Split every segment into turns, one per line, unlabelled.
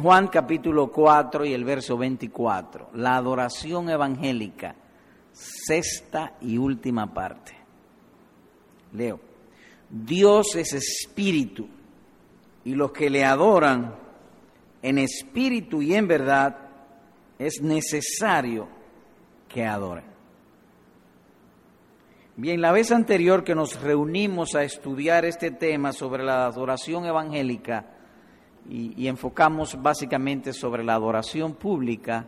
Juan capítulo 4 y el verso 24, la adoración evangélica, sexta y última parte. Leo, Dios es espíritu y los que le adoran en espíritu y en verdad es necesario que adoren. Bien, la vez anterior que nos reunimos a estudiar este tema sobre la adoración evangélica y, enfocamos básicamente sobre la adoración pública,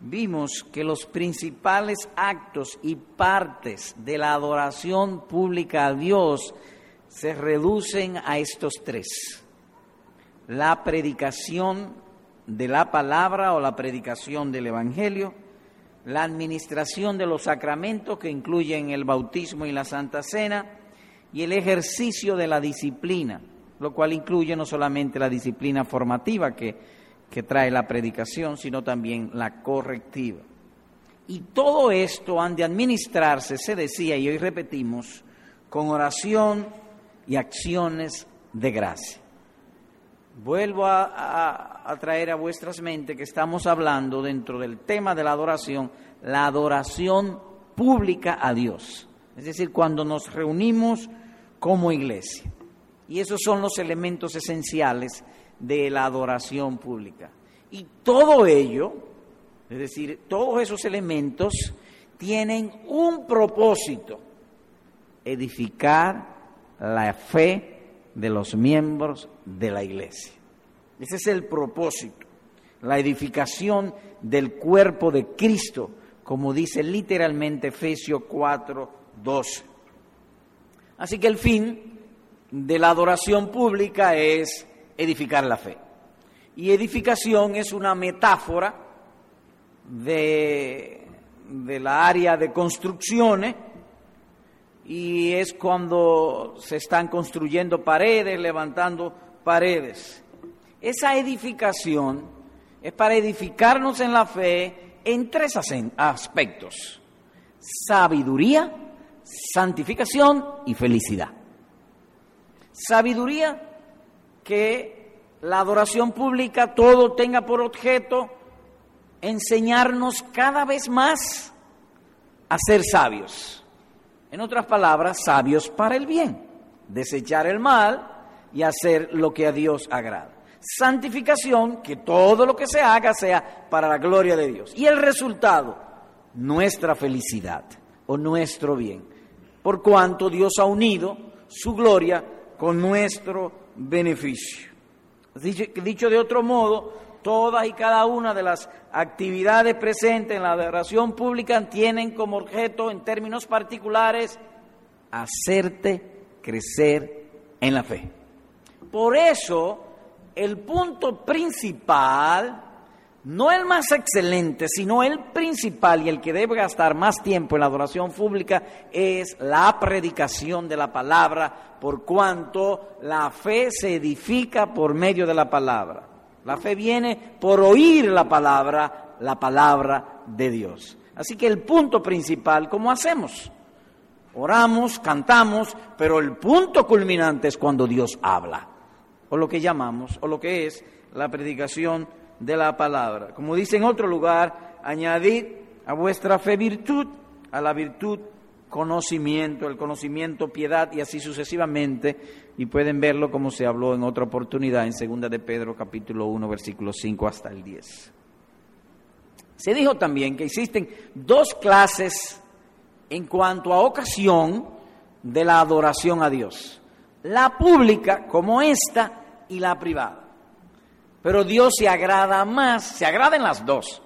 vimos que los principales actos y partes de la adoración pública a Dios se reducen a estos tres. La predicación de la palabra o la predicación del Evangelio, la administración de los sacramentos que incluyen el bautismo y la Santa Cena, y el ejercicio de la disciplina, lo cual incluye no solamente la disciplina formativa que, que trae la predicación, sino también la correctiva. Y todo esto han de administrarse, se decía, y hoy repetimos, con oración y acciones de gracia. Vuelvo a, a, a, traer a vuestras mentes que estamos hablando dentro del tema de la adoración, la adoración pública a Dios. Es decir, cuando nos reunimos como iglesia. Y esos son los elementos esenciales de la adoración pública. Y todo ello, es decir, todos esos elementos tienen un propósito, edificar la fe de los miembros de la iglesia. Ese es el propósito, la edificación del cuerpo de Cristo, como dice literalmente Efesios 4, 12. Así que el fin de la adoración pública es edificar la fe. Y edificación es una metáfora de, la área de construcciones y es cuando se están construyendo paredes, levantando paredes. Esa edificación es para edificarnos en la fe en tres aspectos. Sabiduría, santificación y felicidad. Sabiduría, que la adoración pública todo tenga por objeto enseñarnos cada vez más a ser sabios. En otras palabras, sabios para el bien, desechar el mal y hacer lo que a Dios agrada. Santificación, que todo lo que se haga sea para la gloria de Dios. Y el resultado, nuestra felicidad o nuestro bien, por cuanto Dios ha unido su gloria con nuestro beneficio. Dicho, de otro modo, todas y cada una de las actividades presentes en la adoración pública tienen como objeto, en términos particulares, hacerte crecer en la fe. Por eso, el punto principal, no el más excelente, sino el principal y el que debe gastar más tiempo en la adoración pública, es la predicación de la palabra, por cuanto la fe se edifica por medio de la palabra. La fe viene por oír la palabra, la palabra de Dios. Así que el punto principal, ¿cómo hacemos? Oramos, cantamos, pero el punto culminante es cuando Dios habla, o lo que llamamos, o lo que es la predicación de la palabra. Como dice en otro lugar, añadid a vuestra fe virtud, a la virtud conocimiento, el conocimiento piedad y así sucesivamente, y pueden verlo como se habló en otra oportunidad en segunda de Pedro capítulo 1 versículo 5 hasta el 10. Se dijo también que existen dos clases en cuanto a ocasión de la adoración a Dios. La pública como esta y la privada. Pero Dios se agrada más, se agrada en las dos,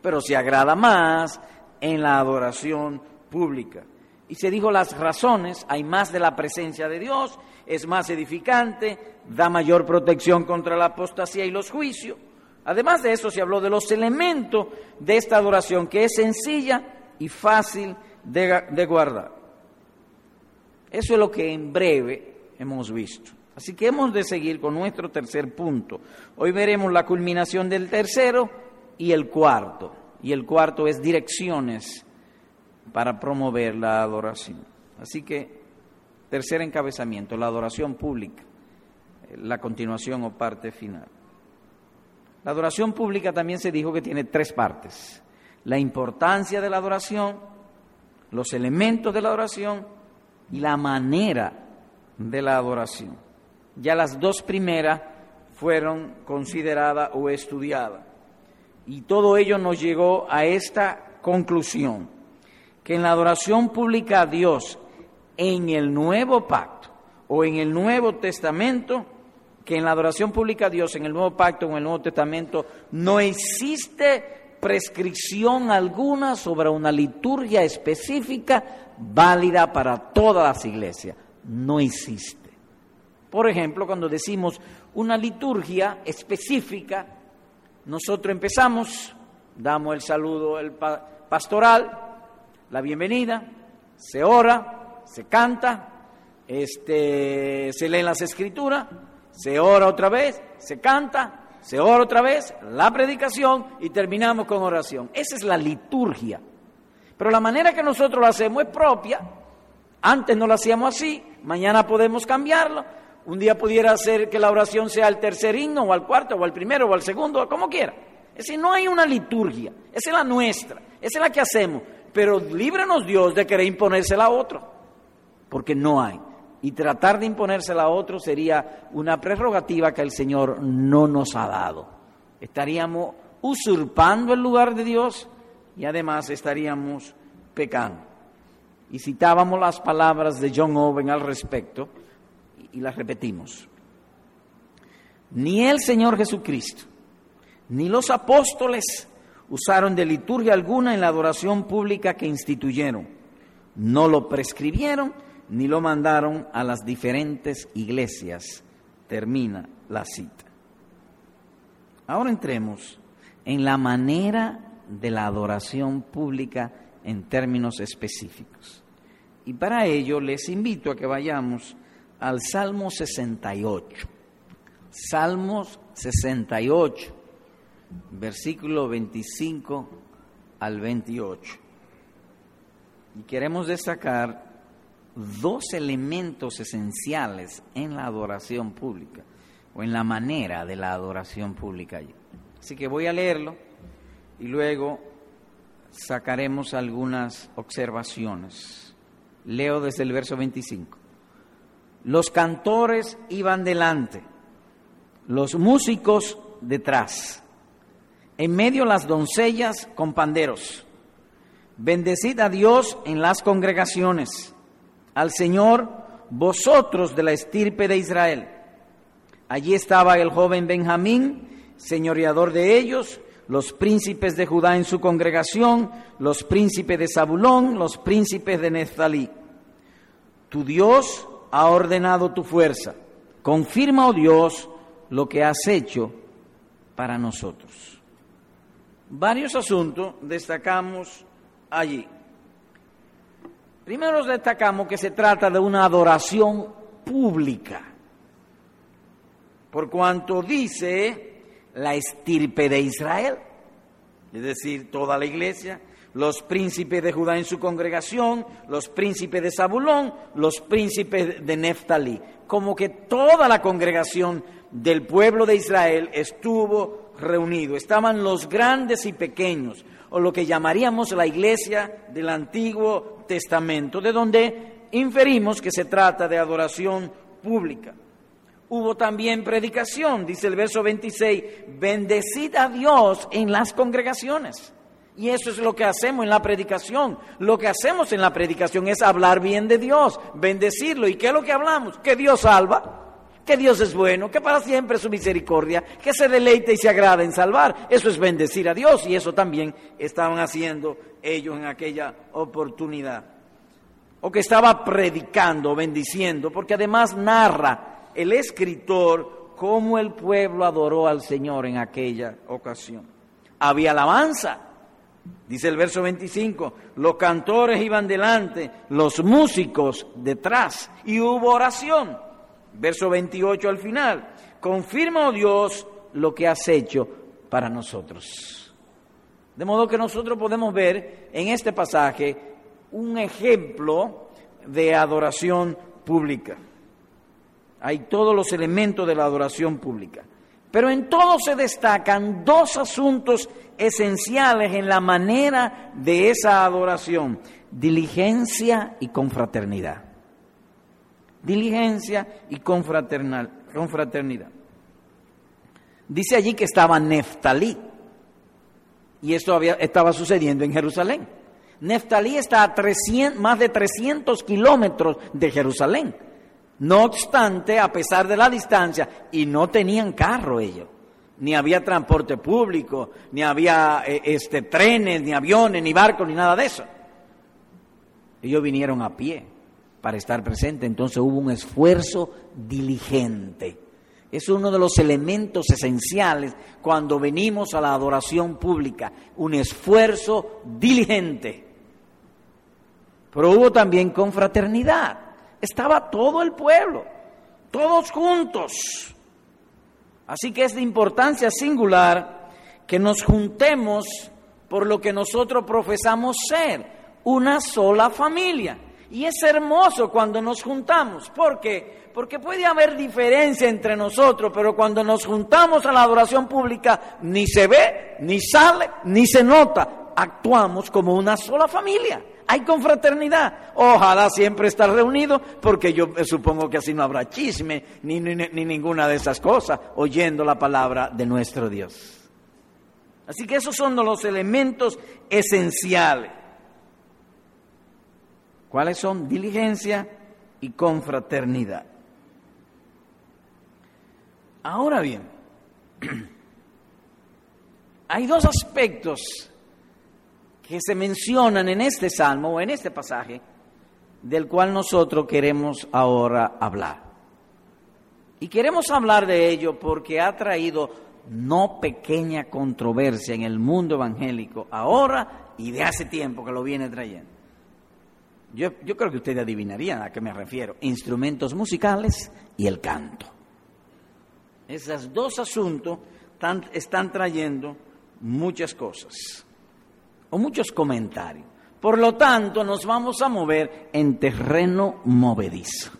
pero se agrada más en la adoración pública. Y se dijo las razones, hay más de la presencia de Dios, es más edificante, da mayor protección contra la apostasía y los juicios. Además de eso se habló de los elementos de esta adoración, que es sencilla y fácil de, de guardar. Eso es lo que en breve hemos visto. Así que hemos de seguir con nuestro tercer punto. Hoy veremos la culminación del tercero y el cuarto. Y el cuarto es direcciones para promover la adoración. Así que, tercer encabezamiento, la adoración pública, la continuación o parte final. La adoración pública también se dijo que tiene tres partes. La importancia de la adoración, los elementos de la adoración y la manera de la adoración. Ya las dos primeras fueron consideradas o estudiadas. Y todo ello nos llegó a esta conclusión, que en la adoración pública a Dios en el nuevo pacto o en el Nuevo Testamento, que en la adoración pública a Dios, en el Nuevo Pacto o en el Nuevo Testamento, no existe prescripción alguna sobre una liturgia específica válida para todas las iglesias. No existe. Por ejemplo, cuando decimos una liturgia específica, nosotros empezamos, damos el saludo el pastoral, la bienvenida, se ora, se canta, este, se leen las escrituras, se ora otra vez, se canta, se ora otra vez, la predicación y terminamos con oración. Esa es la liturgia. Pero la manera que nosotros lo hacemos es propia. Antes no lo hacíamos así, mañana podemos cambiarlo. Un día pudiera ser que la oración sea al tercer himno, o al cuarto, o al primero, o al segundo, o como quiera. Es decir, no hay una liturgia, esa es la nuestra, esa es la que hacemos. Pero líbranos Dios de querer imponérsela a otro, porque no hay y tratar de imponérsela a otro sería una prerrogativa que el Señor no nos ha dado. Estaríamos usurpando el lugar de Dios y además estaríamos pecando. Y citábamos las palabras de John Owen al respecto y las repetimos. Ni el Señor Jesucristo, ni los apóstoles usaron de liturgia alguna en la adoración pública que instituyeron. No lo prescribieron ni lo mandaron a las diferentes iglesias. Termina la cita. Ahora entremos en la manera de la adoración pública en términos específicos. Y para ello les invito a que vayamos al Salmo 68. Salmos 68, versículo 25 al 28. Y queremos destacar dos elementos esenciales en la adoración pública o en la manera de la adoración pública. Así que voy a leerlo y luego sacaremos algunas observaciones. Leo desde el verso 25. Los cantores iban delante, los músicos detrás, en medio las doncellas con panderos. Bendecid a Dios en las congregaciones al Señor, vosotros de la estirpe de Israel. Allí estaba el joven Benjamín, señoreador de ellos, los príncipes de Judá en su congregación, los príncipes de Zabulón, los príncipes de Neftalí. Tu Dios ha ordenado tu fuerza. Confirma, oh Dios, lo que has hecho para nosotros. Varios asuntos destacamos allí. Primero destacamos que se trata de una adoración pública, por cuanto dice la estirpe de Israel, es decir, toda la iglesia, los príncipes de Judá en su congregación, los príncipes de Zabulón, los príncipes de Neftalí, como que toda la congregación del pueblo de Israel estuvo reunido, estaban los grandes y pequeños, o lo que llamaríamos la iglesia del Antiguo Testamento, de donde inferimos que se trata de adoración pública. Hubo también predicación, dice el verso 26, bendecid a Dios en las congregaciones. Y eso es lo que hacemos en la predicación. Lo que hacemos en la predicación es hablar bien de Dios, bendecirlo. ¿Y qué es lo que hablamos? Que Dios salva que Dios es bueno, que para siempre es su misericordia, que se deleite y se agrada en salvar. Eso es bendecir a Dios y eso también estaban haciendo ellos en aquella oportunidad. O que estaba predicando, bendiciendo, porque además narra el escritor cómo el pueblo adoró al Señor en aquella ocasión. Había alabanza. Dice el verso 25, los cantores iban delante, los músicos detrás, y hubo oración verso 28 al final. Confirma, oh Dios, lo que has hecho para nosotros. De modo que nosotros podemos ver en este pasaje un ejemplo de adoración pública. Hay todos los elementos de la adoración pública. Pero en todo se destacan dos asuntos esenciales en la manera de esa adoración, diligencia y confraternidad. Diligencia y confraternidad. Dice allí que estaba Neftalí, y esto había, estaba sucediendo en Jerusalén. Neftalí está a 300, más de 300 kilómetros de Jerusalén. No obstante, a pesar de la distancia, y no tenían carro ellos, ni había transporte público, ni había eh, este, trenes, ni aviones, ni barcos, ni nada de eso. Ellos vinieron a pie para estar presentes, entonces hubo un esfuerzo diligente. Es uno de los elementos esenciales cuando venimos a la adoración pública, un esfuerzo diligente. Pero hubo también confraternidad estaba todo el pueblo, todos juntos. Así que es de importancia singular que nos juntemos por lo que nosotros profesamos ser, una sola familia. Y es hermoso cuando nos juntamos. ¿Por qué? Porque puede haber diferencia entre nosotros, pero cuando nos juntamos a la adoración pública, ni se ve, ni sale, ni se nota. Actuamos como una sola familia hay confraternidad. Ojalá siempre estar reunido, porque yo supongo que así no habrá chisme ni, ni, ninguna de esas cosas, oyendo la palabra de nuestro Dios. Así que esos son los elementos esenciales. ¿Cuáles son? Diligencia y confraternidad. Ahora bien, hay dos aspectos que se mencionan en este salmo o en este pasaje, del cual nosotros queremos ahora hablar. Y queremos hablar de ello porque ha traído no pequeña controversia en el mundo evangélico ahora y de hace tiempo que lo viene trayendo. Yo, yo creo que ustedes adivinarían a qué me refiero. Instrumentos musicales y el canto. Esos dos asuntos están trayendo muchas cosas o muchos comentarios. Por lo tanto, nos vamos a mover en terreno movedizo.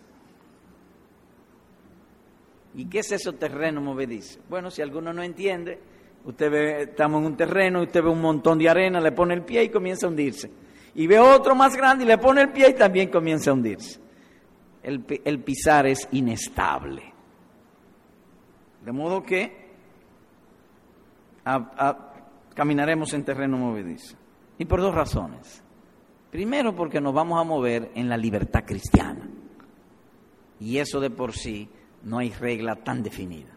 ¿Y qué es eso terreno movedizo? Bueno, si alguno no entiende, usted ve, estamos en un terreno, usted ve un montón de arena, le pone el pie y comienza a hundirse. Y ve otro más grande y le pone el pie y también comienza a hundirse. El, pisar es inestable. De modo que caminaremos en terreno movedizo. Y por dos razones. Primero porque nos vamos a mover en la libertad cristiana. Y eso de por sí no hay regla tan definida.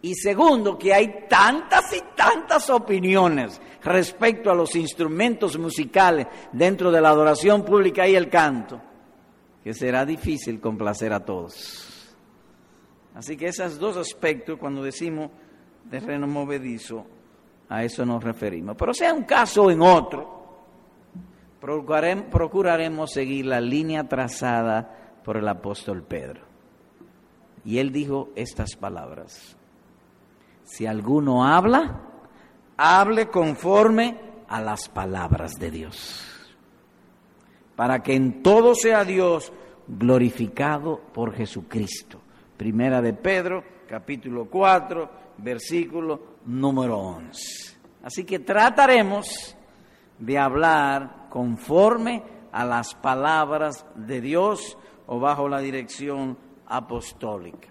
Y segundo, que hay tantas y tantas opiniones respecto a los instrumentos musicales dentro de la adoración pública y el canto, que será difícil complacer a todos. Así que esos dos aspectos, cuando decimos terreno movedizo, a eso nos referimos. Pero sea un caso o en otro, procuraremos seguir la línea trazada por el apóstol Pedro. Y él dijo estas palabras. Si alguno habla, hable conforme a las palabras de Dios, para que en todo sea Dios glorificado por Jesucristo. Primera de Pedro, capítulo 4, versículo número 11. Así que trataremos de hablar conforme a las palabras de Dios o bajo la dirección apostólica.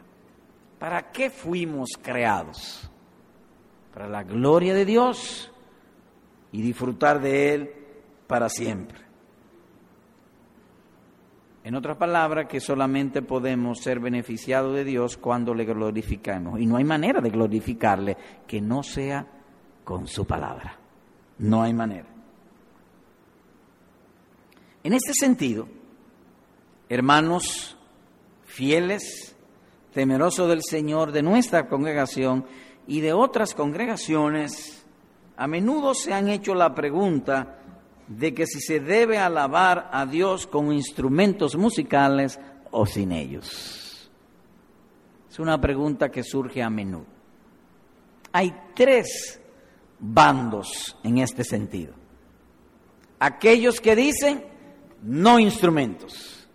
¿Para qué fuimos creados? Para la gloria de Dios y disfrutar de Él para siempre. En otras palabras, que solamente podemos ser beneficiados de Dios cuando le glorificamos. Y no hay manera de glorificarle que no sea con su palabra. No hay manera. En este sentido, hermanos fieles, temerosos del Señor, de nuestra congregación y de otras congregaciones, a menudo se han hecho la pregunta de que si se debe alabar a Dios con instrumentos musicales o sin ellos. Es una pregunta que surge a menudo. Hay tres bandos en este sentido. Aquellos que dicen no instrumentos.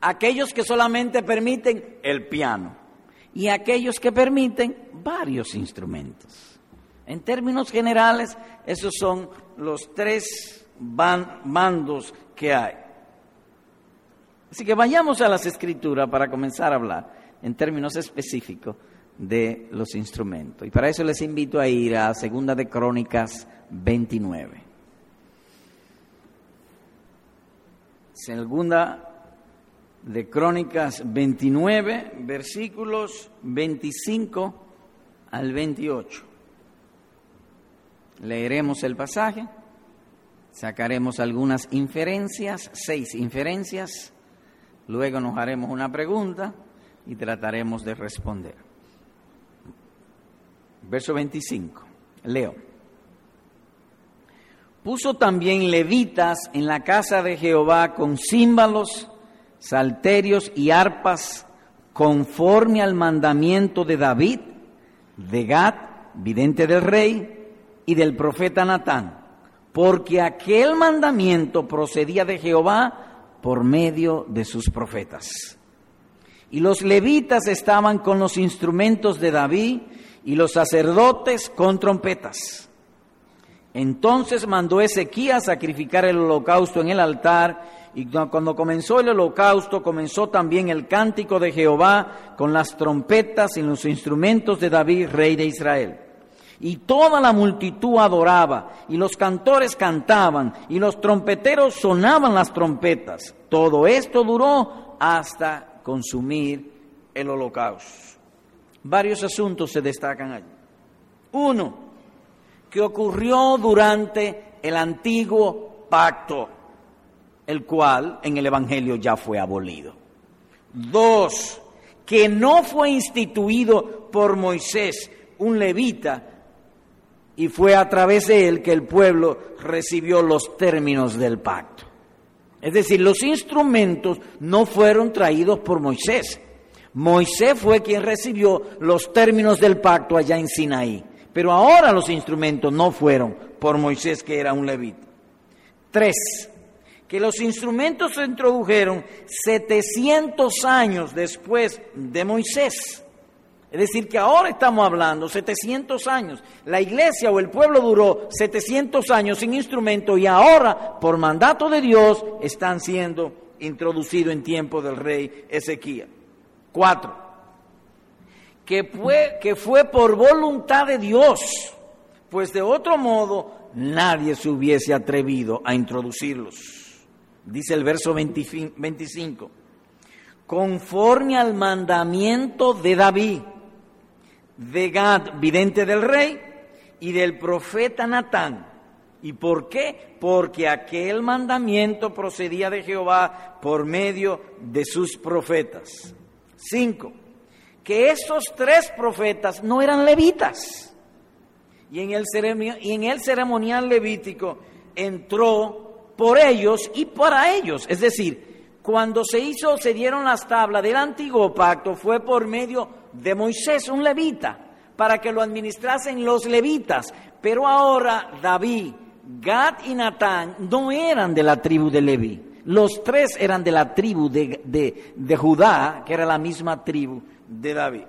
Aquellos que solamente permiten el piano. y aquellos que permiten varios instrumentos. En términos generales, esos son los tres bandos que hay. Así que vayamos a las escrituras para comenzar a hablar en términos específicos de los instrumentos. Y para eso les invito a ir a Segunda de Crónicas 29. Segunda de Crónicas 29, versículos 25 al 28. Leeremos el pasaje, sacaremos algunas inferencias, seis inferencias, luego nos haremos una pregunta y trataremos de responder. Verso 25, leo. Puso también levitas en la casa de Jehová con címbalos, salterios y arpas, conforme al mandamiento de David, de Gad, vidente del rey, y del profeta Natán, porque aquel mandamiento procedía de Jehová por medio de sus profetas. Y los levitas estaban con los instrumentos de David y los sacerdotes con trompetas. Entonces mandó Ezequías sacrificar el holocausto en el altar y cuando comenzó el holocausto comenzó también el cántico de Jehová con las trompetas y los instrumentos de David, rey de Israel. Y toda la multitud adoraba, y los cantores cantaban, y los trompeteros sonaban las trompetas. Todo esto duró hasta consumir el holocausto. Varios asuntos se destacan allí. Uno, que ocurrió durante el antiguo pacto, el cual en el Evangelio ya fue abolido. Dos, que no fue instituido por Moisés, un levita, y fue a través de él que el pueblo recibió los términos del pacto. Es decir, los instrumentos no fueron traídos por Moisés. Moisés fue quien recibió los términos del pacto allá en Sinaí. Pero ahora los instrumentos no fueron por Moisés, que era un levita. Tres, que los instrumentos se introdujeron 700 años después de Moisés. Es decir, que ahora estamos hablando 700 años. La iglesia o el pueblo duró 700 años sin instrumento y ahora, por mandato de Dios, están siendo introducidos en tiempo del rey Ezequiel. Cuatro, que fue, que fue por voluntad de Dios, pues de otro modo nadie se hubiese atrevido a introducirlos. Dice el verso 25, conforme al mandamiento de David de Gad, vidente del rey, y del profeta Natán. ¿Y por qué? Porque aquel mandamiento procedía de Jehová por medio de sus profetas. Cinco, que esos tres profetas no eran levitas. Y en el ceremonial, y en el ceremonial levítico entró por ellos y para ellos. Es decir, cuando se hizo, se dieron las tablas del antiguo pacto, fue por medio de Moisés, un levita, para que lo administrasen los levitas. Pero ahora David, Gad y Natán no eran de la tribu de Leví. Los tres eran de la tribu de, de, Judá, que era la misma tribu de David.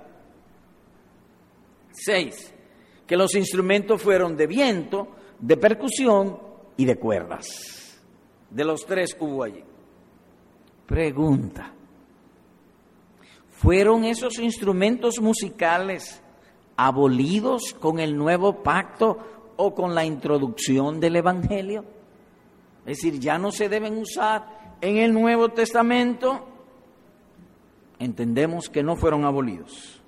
Seis, que los instrumentos fueron de viento, de percusión y de cuerdas. De los tres hubo allí. Pregunta, ¿Fueron esos instrumentos musicales abolidos con el nuevo pacto o con la introducción del Evangelio? Es decir, ya no se deben usar en el Nuevo Testamento. Entendemos que no fueron abolidos.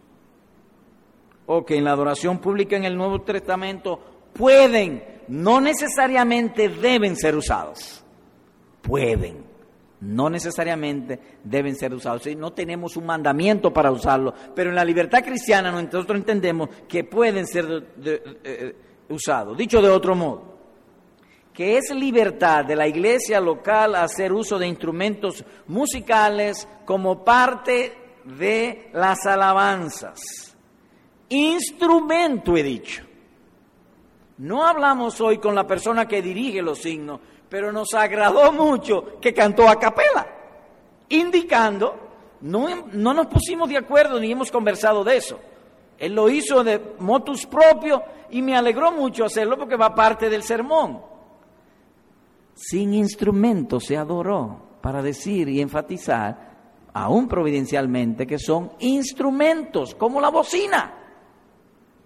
O que en la adoración pública en el Nuevo Testamento pueden, no necesariamente deben ser usados. Pueden no necesariamente deben ser usados. No tenemos un mandamiento para usarlo, pero en la libertad cristiana nosotros entendemos que pueden ser eh, usados. Dicho de otro modo, que es libertad de la iglesia local hacer uso de instrumentos musicales como parte de las alabanzas. Instrumento, he dicho. No hablamos hoy con la persona que dirige los signos, pero nos agradó mucho que cantó a capela, indicando No, no nos pusimos de acuerdo ni hemos conversado de eso. Él lo hizo de motus propio y me alegró mucho hacerlo porque va parte del sermón. Sin instrumento se adoró para decir y enfatizar, aún providencialmente, que son instrumentos, como la bocina,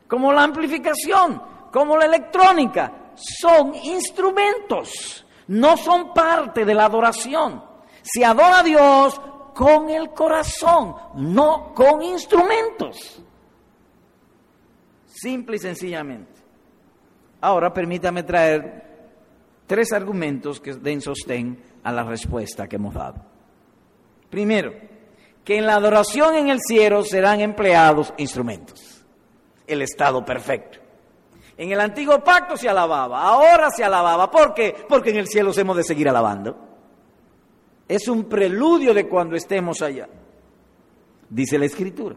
como la amplificación, como la electrónica. Son instrumentos, no son parte de la adoración. Se adora a Dios con el corazón, no con instrumentos. Simple y sencillamente. Ahora permítame traer tres argumentos que den sostén a la respuesta que hemos dado. Primero, que en la adoración en el cielo serán empleados instrumentos. El estado perfecto. En el antiguo pacto se alababa, ahora se alababa. ¿Por qué? Porque en el cielo hemos de seguir alabando. Es un preludio de cuando estemos allá. Dice la escritura.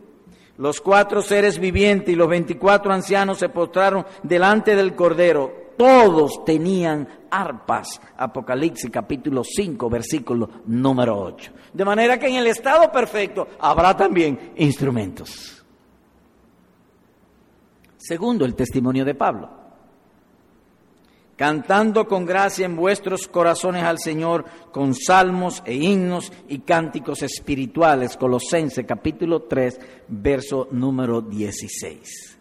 Los cuatro seres vivientes y los veinticuatro ancianos se postraron delante del Cordero. Todos tenían arpas. Apocalipsis capítulo 5, versículo número 8. De manera que en el estado perfecto habrá también instrumentos. Segundo, el testimonio de Pablo cantando con gracia en vuestros corazones al Señor con salmos e himnos y cánticos espirituales. Colosense capítulo 3, verso número 16.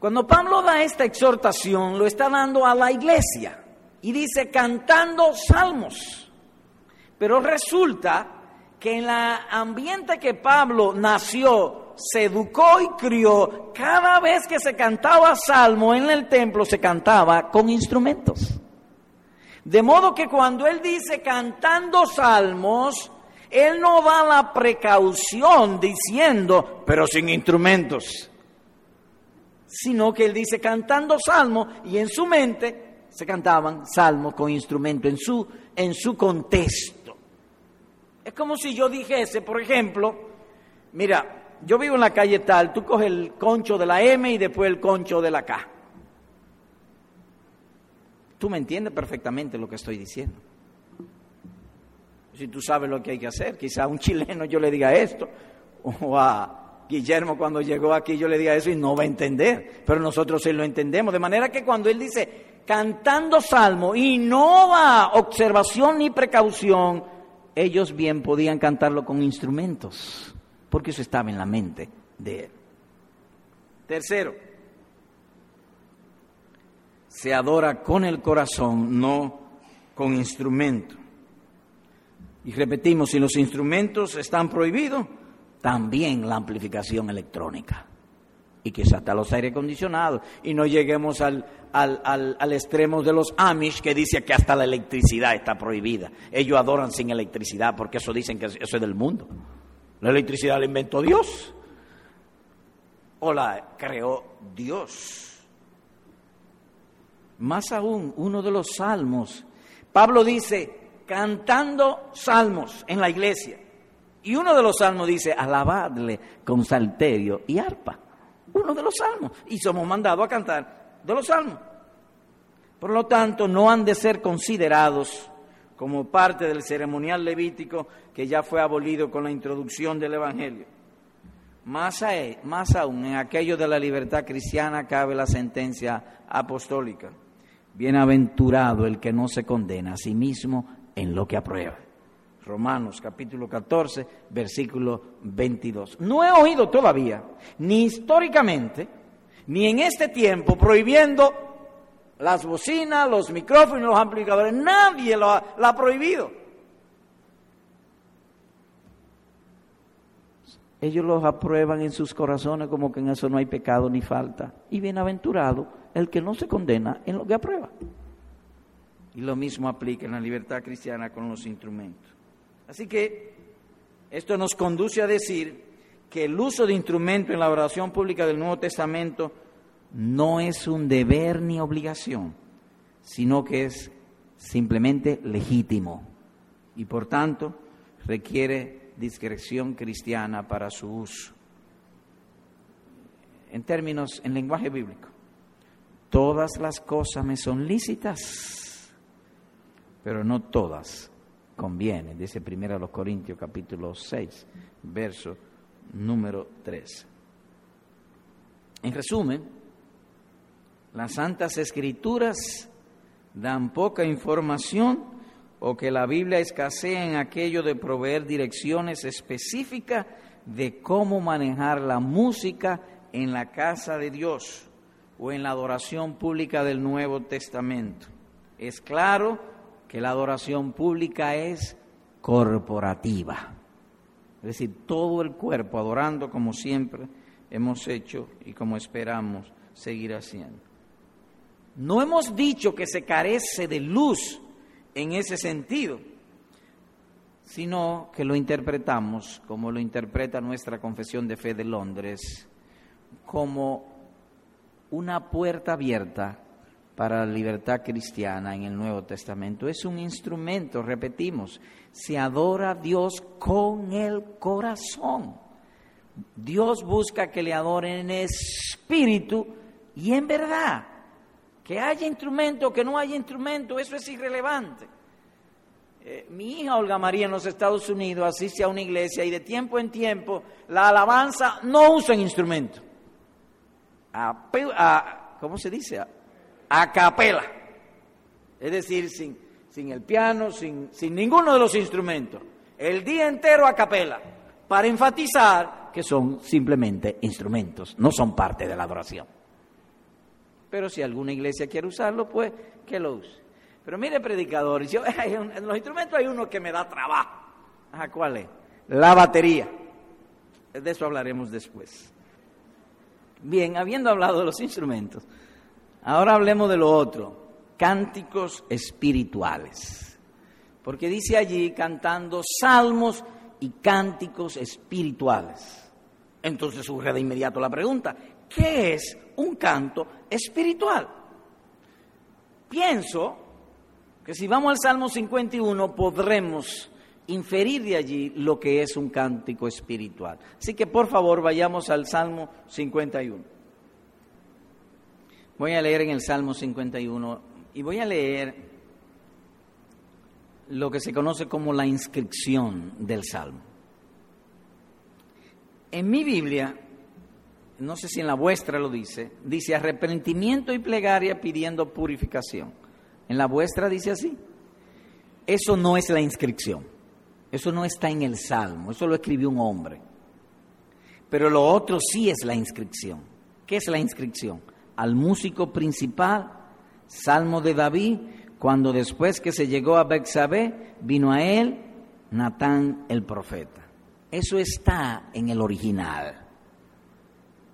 Cuando Pablo da esta exhortación, lo está dando a la iglesia y dice cantando salmos. Pero resulta que en el ambiente que Pablo nació, se educó y crió, cada vez que se cantaba salmo en el templo se cantaba con instrumentos. De modo que cuando él dice cantando salmos, él no da la precaución diciendo, pero sin instrumentos, sino que él dice cantando salmos y en su mente se cantaban salmos con instrumento en su, en su contexto. Es como si yo dijese, por ejemplo, mira, yo vivo en la calle tal, tú coges el concho de la M y después el concho de la K. Tú me entiendes perfectamente lo que estoy diciendo. Si tú sabes lo que hay que hacer, quizá a un chileno yo le diga esto, o a Guillermo cuando llegó aquí yo le diga eso y no va a entender, pero nosotros sí lo entendemos. De manera que cuando él dice cantando salmo y no va observación ni precaución, ellos bien podían cantarlo con instrumentos porque eso estaba en la mente de él. Tercero, se adora con el corazón, no con instrumento. Y repetimos, si los instrumentos están prohibidos, también la amplificación electrónica. Y quizás hasta los aire acondicionados. Y no lleguemos al, al, al, extremo de los Amish que dice que hasta la electricidad está prohibida. Ellos adoran sin electricidad porque eso dicen que eso es del mundo. La electricidad la inventó Dios o la creó Dios. Más aún, uno de los salmos, Pablo dice, cantando salmos en la iglesia. Y uno de los salmos dice, alabadle con salterio y arpa. Uno de los salmos. Y somos mandados a cantar de los salmos. Por lo tanto, no han de ser considerados como parte del ceremonial levítico que ya fue abolido con la introducción del Evangelio. Más, más aún, en aquello de la libertad cristiana cabe la sentencia apostólica. Bienaventurado el que no se condena a sí mismo en lo que aprueba. Romanos capítulo 14, versículo 22. No he oído todavía, ni históricamente, ni en este tiempo, prohibiendo las bocinas, los micrófonos, los amplificadores, nadie lo ha, prohibido. Ellos los aprueban en sus corazones como que en eso no hay pecado ni falta. Y bienaventurado el que no se condena en lo que aprueba. Y lo mismo aplica en la libertad cristiana con los instrumentos. Así que esto nos conduce a decir que el uso de instrumentos en la oración pública del Nuevo Testamento no es un deber ni obligación, sino que es simplemente legítimo y por tanto requiere discreción cristiana para su uso. En términos, en lenguaje bíblico, todas las cosas me son lícitas, pero no todas conviene, dice primero a los Corintios capítulo 6, verso número 3. En resumen, las santas escrituras dan poca información o que la Biblia escasea en aquello de proveer direcciones específicas de cómo manejar la música en la casa de Dios o en la adoración pública del Nuevo Testamento. Es claro que la adoración pública es corporativa, es decir, todo el cuerpo adorando como siempre hemos hecho y como esperamos seguir haciendo. No hemos dicho que se carece de luz en ese sentido, sino que lo interpretamos como lo interpreta nuestra Confesión de Fe de Londres, como una puerta abierta para la libertad cristiana en el Nuevo Testamento. Es un instrumento, repetimos, se adora a Dios con el corazón. Dios busca que le adoren en espíritu y en verdad. Que haya instrumento que no haya instrumento, eso es irrelevante. Eh, mi hija Olga María en los Estados Unidos asiste a una iglesia y de tiempo en tiempo la alabanza no usa instrumento. A, ¿Cómo se dice? A, capela. Es decir, sin, sin el piano, sin, sin ninguno de los instrumentos. El día entero a capela. Para enfatizar que son simplemente instrumentos, no son parte de la adoración. Pero si alguna iglesia quiere usarlo, pues que lo use. Pero mire, predicadores, yo, en los instrumentos hay uno que me da trabajo. ¿cuál es? La batería. De eso hablaremos después. Bien, habiendo hablado de los instrumentos, ahora hablemos de lo otro, cánticos espirituales. Porque dice allí cantando salmos y cánticos espirituales. Entonces surge de inmediato la pregunta, ¿qué es un canto espiritual. Pienso que si vamos al Salmo 51 podremos inferir de allí lo que es un cántico espiritual. Así que por favor vayamos al Salmo 51. Voy a leer en el Salmo 51 y voy a leer lo que se conoce como la inscripción del Salmo. En mi Biblia no sé si en la vuestra lo dice, dice arrepentimiento y plegaria pidiendo purificación. En la vuestra dice así. Eso no es la inscripción. Eso no está en el Salmo. Eso lo escribió un hombre. Pero lo otro sí es la inscripción. ¿Qué es la inscripción? Al músico principal, Salmo de David, cuando después que se llegó a Bexabé, vino a él Natán el profeta. Eso está en el original.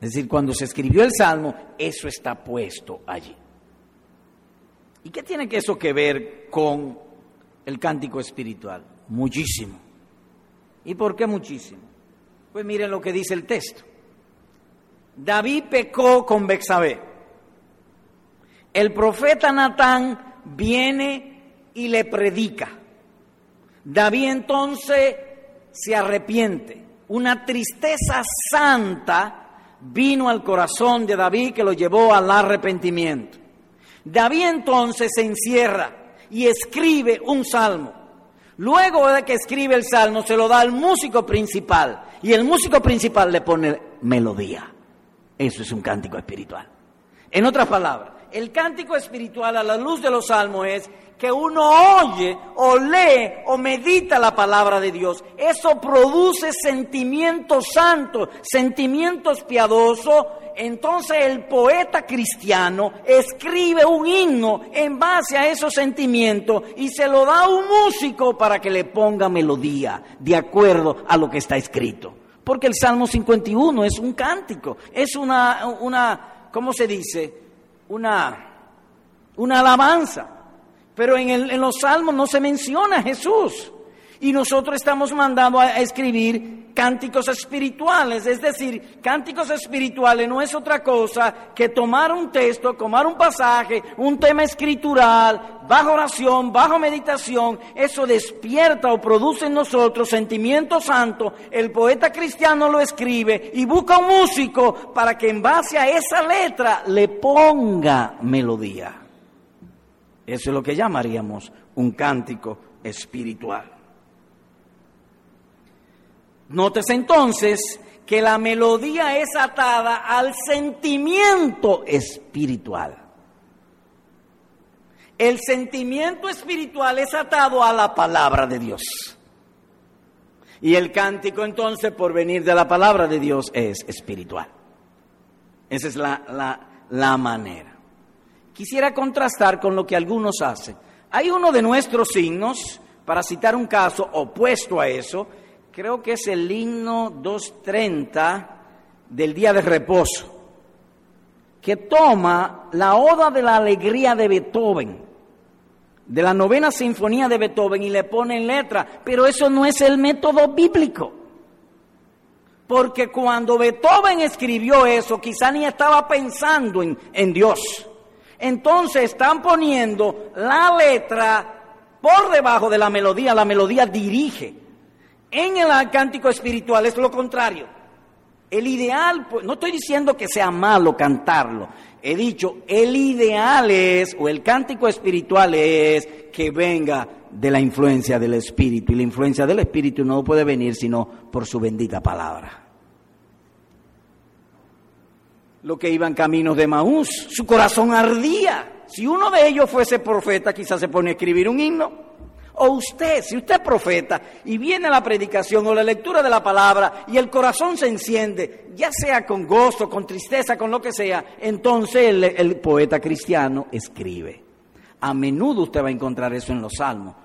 Es decir, cuando se escribió el Salmo, eso está puesto allí. ¿Y qué tiene que eso que ver con el cántico espiritual? Muchísimo. ¿Y por qué muchísimo? Pues miren lo que dice el texto. David pecó con Bexabé. El profeta Natán viene y le predica. David entonces se arrepiente. Una tristeza santa vino al corazón de David que lo llevó al arrepentimiento. David entonces se encierra y escribe un salmo. Luego de que escribe el salmo se lo da al músico principal y el músico principal le pone melodía. Eso es un cántico espiritual. En otras palabras, el cántico espiritual a la luz de los salmos es que uno oye o lee o medita la palabra de Dios, eso produce sentimientos santos, sentimientos piadosos. Entonces el poeta cristiano escribe un himno en base a esos sentimientos y se lo da a un músico para que le ponga melodía de acuerdo a lo que está escrito. Porque el Salmo 51 es un cántico, es una, una ¿cómo se dice? Una, una alabanza. Pero en, los salmos no se menciona a Jesús. Y nosotros estamos mandados a escribir cánticos espirituales. Es decir, cánticos espirituales no es otra cosa que tomar un texto, tomar un pasaje, un tema escritural, bajo oración, bajo meditación. Eso despierta o produce en nosotros sentimiento santo. El poeta cristiano lo escribe y busca un músico para que en base a esa letra le ponga melodía. Eso es lo que llamaríamos un cántico espiritual. Nótese entonces que la melodía es atada al sentimiento espiritual. El sentimiento espiritual es atado a la palabra de Dios. Y el cántico entonces, por venir de la palabra de Dios, es espiritual. Esa es la, manera. Quisiera contrastar con lo que algunos hacen. Hay uno de nuestros signos, para citar un caso opuesto a eso, creo que es el himno 230 del día de reposo, que toma la oda de la alegría de Beethoven de la novena sinfonía de Beethoven y le pone en letra, pero eso no es el método bíblico. Porque cuando Beethoven escribió eso, quizá ni estaba pensando en, en Dios. Entonces están poniendo la letra por debajo de la melodía, la melodía dirige. En el cántico espiritual es lo contrario. El ideal, pues, no estoy diciendo que sea malo cantarlo, he dicho, el ideal es, o el cántico espiritual es, que venga de la influencia del Espíritu. Y la influencia del Espíritu no puede venir sino por su bendita palabra. Lo que iban caminos de Maús, su corazón ardía. Si uno de ellos fuese profeta, quizás se pone a escribir un himno. O usted, si usted es profeta y viene la predicación o la lectura de la palabra y el corazón se enciende, ya sea con gozo, con tristeza, con lo que sea, entonces el, el poeta cristiano escribe. A menudo usted va a encontrar eso en los salmos.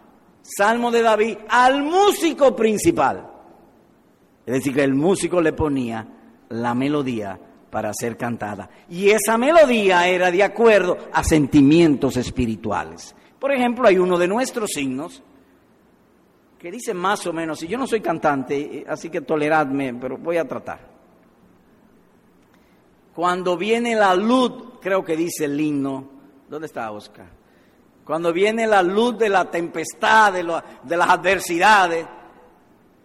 Salmo de David al músico principal. Es decir, que el músico le ponía la melodía para ser cantada. Y esa melodía era de acuerdo a sentimientos espirituales. Por ejemplo, hay uno de nuestros signos que dice más o menos, y yo no soy cantante, eh, así que toleradme, pero voy a tratar. Cuando viene la luz, creo que dice el himno, ¿dónde está Oscar? Cuando viene la luz de la tempestad, de, de las adversidades,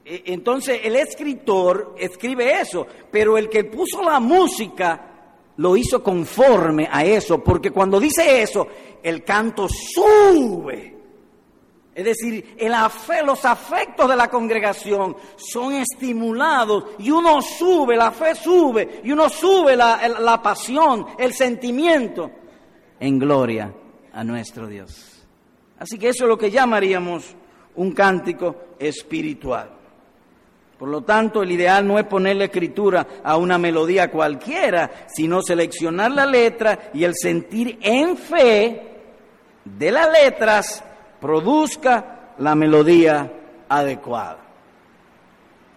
eh, entonces el escritor escribe eso, pero el que puso la música lo hizo conforme a eso, porque cuando dice eso, el canto sube. Es decir, el los afectos de la congregación son estimulados y uno sube, la fe sube y uno sube la, la pasión, el sentimiento en gloria a nuestro Dios. Así que eso es lo que llamaríamos un cántico espiritual. Por lo tanto, el ideal no es ponerle escritura a una melodía cualquiera, sino seleccionar la letra y el sentir en fe de las letras produzca la melodía adecuada.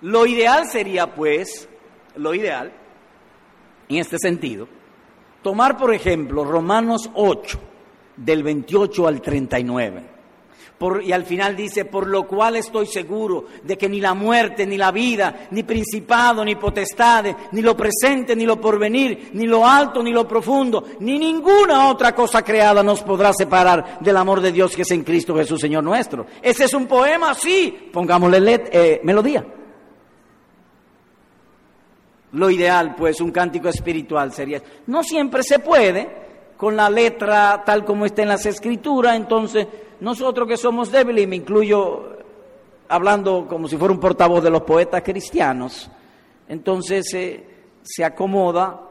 Lo ideal sería, pues, lo ideal, en este sentido, tomar, por ejemplo, Romanos 8, del 28 al 39 y al final dice, por lo cual estoy seguro de que ni la muerte, ni la vida, ni principado, ni potestades, ni lo presente, ni lo porvenir, ni lo alto, ni lo profundo, ni ninguna otra cosa creada nos podrá separar del amor de Dios que es en Cristo Jesús, Señor nuestro. Ese es un poema, sí, pongámosle eh, melodía. Lo ideal, pues, un cántico espiritual sería, no siempre se puede, con la letra tal como está en las escrituras, entonces nosotros que somos débiles, y me incluyo hablando como si fuera un portavoz de los poetas cristianos, entonces se acomoda,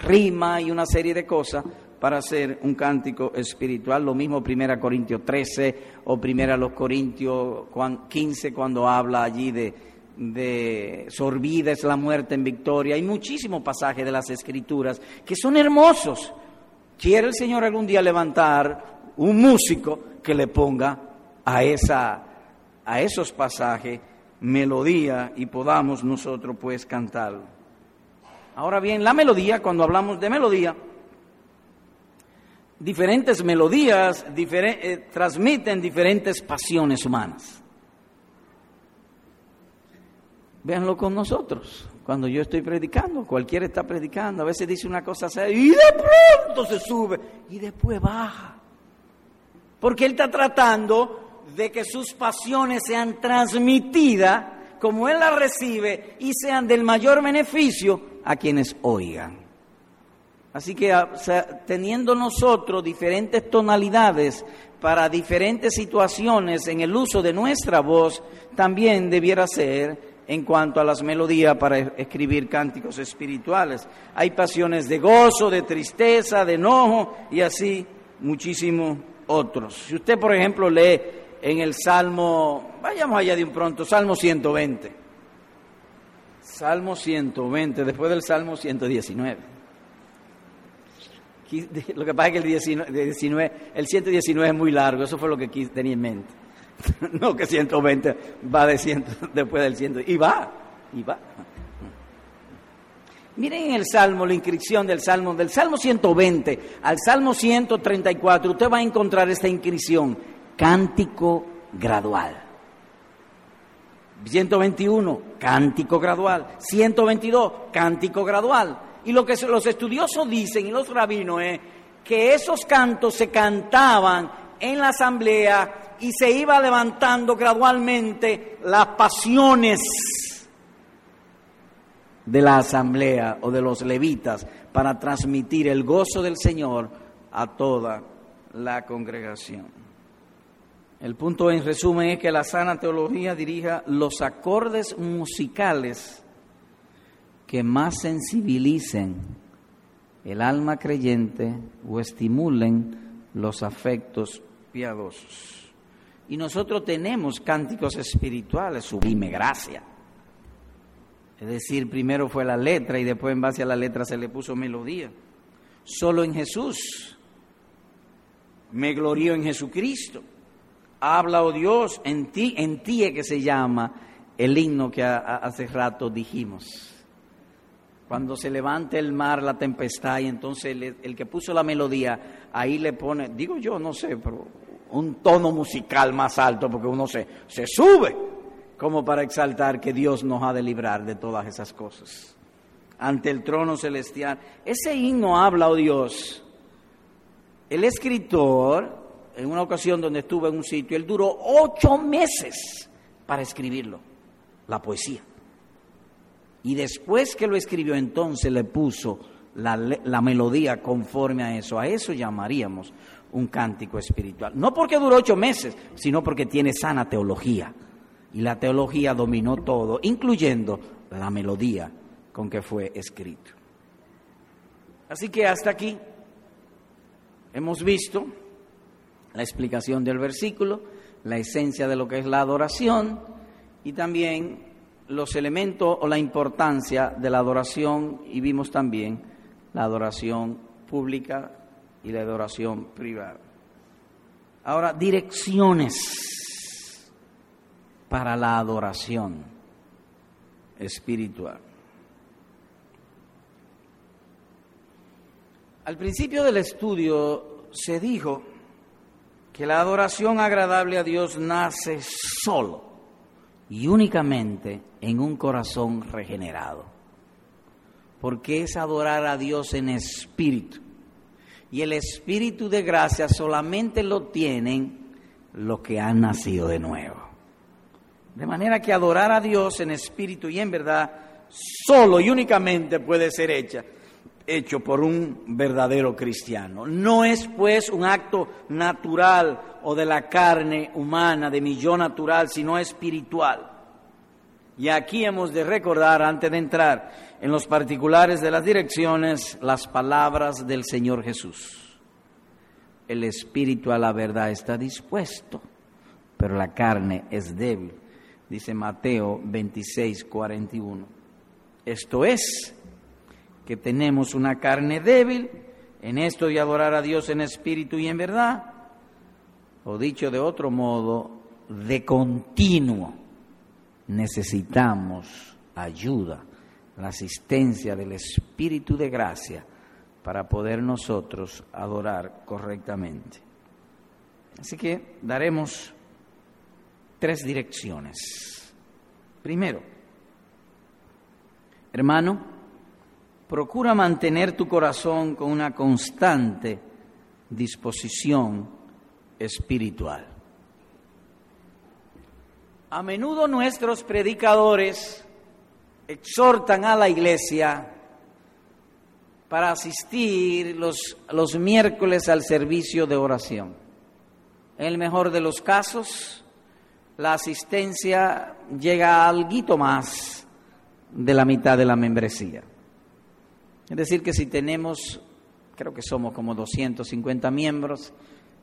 rima y una serie de cosas para hacer un cántico espiritual. Lo mismo 1 Corintios 13 o 1 Corintios 15 cuando habla allí de, de sorbida es la muerte en victoria. Hay muchísimos pasajes de las escrituras que son hermosos. Quiere el Señor algún día levantar un músico que le ponga a, esa, a esos pasajes melodía y podamos nosotros pues cantarlo. Ahora bien, la melodía, cuando hablamos de melodía, diferentes melodías eh, transmiten diferentes pasiones humanas. Véanlo con nosotros. Cuando yo estoy predicando, cualquiera está predicando, a veces dice una cosa y de pronto se sube y después baja. Porque Él está tratando de que sus pasiones sean transmitidas como Él las recibe y sean del mayor beneficio a quienes oigan. Así que teniendo nosotros diferentes tonalidades para diferentes situaciones en el uso de nuestra voz, también debiera ser en cuanto a las melodías para escribir cánticos espirituales. Hay pasiones de gozo, de tristeza, de enojo y así muchísimos otros. Si usted, por ejemplo, lee en el Salmo, vayamos allá de un pronto, Salmo 120. Salmo 120, después del Salmo 119. Lo que pasa es que el, 19, el 119 es muy largo, eso fue lo que tenía en mente. no que 120 va de 100 después del 100. Y va, y va. Miren en el Salmo, la inscripción del Salmo, del Salmo 120 al Salmo 134, usted va a encontrar esta inscripción, cántico gradual. 121, cántico gradual. 122, cántico gradual. Y lo que los estudiosos dicen y los rabinos es que esos cantos se cantaban en la asamblea y se iba levantando gradualmente las pasiones de la asamblea o de los levitas para transmitir el gozo del Señor a toda la congregación. El punto en resumen es que la sana teología dirija los acordes musicales que más sensibilicen el alma creyente o estimulen los afectos piadosos. Y nosotros tenemos cánticos espirituales, sublime gracia. Es decir, primero fue la letra y después en base a la letra se le puso melodía. Solo en Jesús. Me glorío en Jesucristo. Habla, oh Dios, en ti, en ti es que se llama el himno que hace rato dijimos. Cuando se levanta el mar, la tempestad, y entonces el, el que puso la melodía, ahí le pone, digo yo, no sé, pero un tono musical más alto porque uno se, se sube como para exaltar que Dios nos ha de librar de todas esas cosas. Ante el trono celestial. Ese himno habla, oh Dios. El escritor, en una ocasión donde estuve en un sitio, él duró ocho meses para escribirlo, la poesía. Y después que lo escribió, entonces le puso la, la melodía conforme a eso. A eso llamaríamos un cántico espiritual. No porque duró ocho meses, sino porque tiene sana teología. Y la teología dominó todo, incluyendo la melodía con que fue escrito. Así que hasta aquí hemos visto la explicación del versículo, la esencia de lo que es la adoración y también los elementos o la importancia de la adoración y vimos también la adoración pública y la adoración privada. Ahora, direcciones para la adoración espiritual. Al principio del estudio se dijo que la adoración agradable a Dios nace solo y únicamente en un corazón regenerado, porque es adorar a Dios en espíritu y el Espíritu de gracia solamente lo tienen los que han nacido de nuevo. De manera que adorar a Dios en espíritu y en verdad solo y únicamente puede ser hecha, hecho por un verdadero cristiano. No es pues un acto natural o de la carne humana, de mi yo natural, sino espiritual. Y aquí hemos de recordar, antes de entrar en los particulares de las direcciones, las palabras del Señor Jesús. El espíritu a la verdad está dispuesto, pero la carne es débil, dice Mateo 26, 41. Esto es, que tenemos una carne débil en esto de adorar a Dios en espíritu y en verdad, o dicho de otro modo, de continuo necesitamos ayuda, la asistencia del Espíritu de gracia para poder nosotros adorar correctamente. Así que daremos tres direcciones. Primero, hermano, procura mantener tu corazón con una constante disposición espiritual. A menudo nuestros predicadores exhortan a la iglesia para asistir los, los miércoles al servicio de oración. El mejor de los casos, la asistencia llega a algo más de la mitad de la membresía. Es decir, que si tenemos, creo que somos como 250 miembros,